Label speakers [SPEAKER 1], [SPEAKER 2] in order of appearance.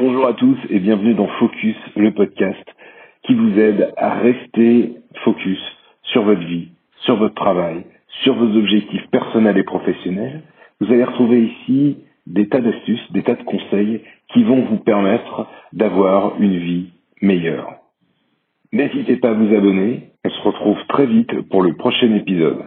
[SPEAKER 1] Bonjour à tous et bienvenue dans Focus, le podcast qui vous aide à rester focus sur votre vie, sur votre travail, sur vos objectifs personnels et professionnels. Vous allez retrouver ici des tas d'astuces, des tas de conseils qui vont vous permettre d'avoir une vie meilleure. N'hésitez pas à vous abonner. On se retrouve très vite pour le prochain épisode.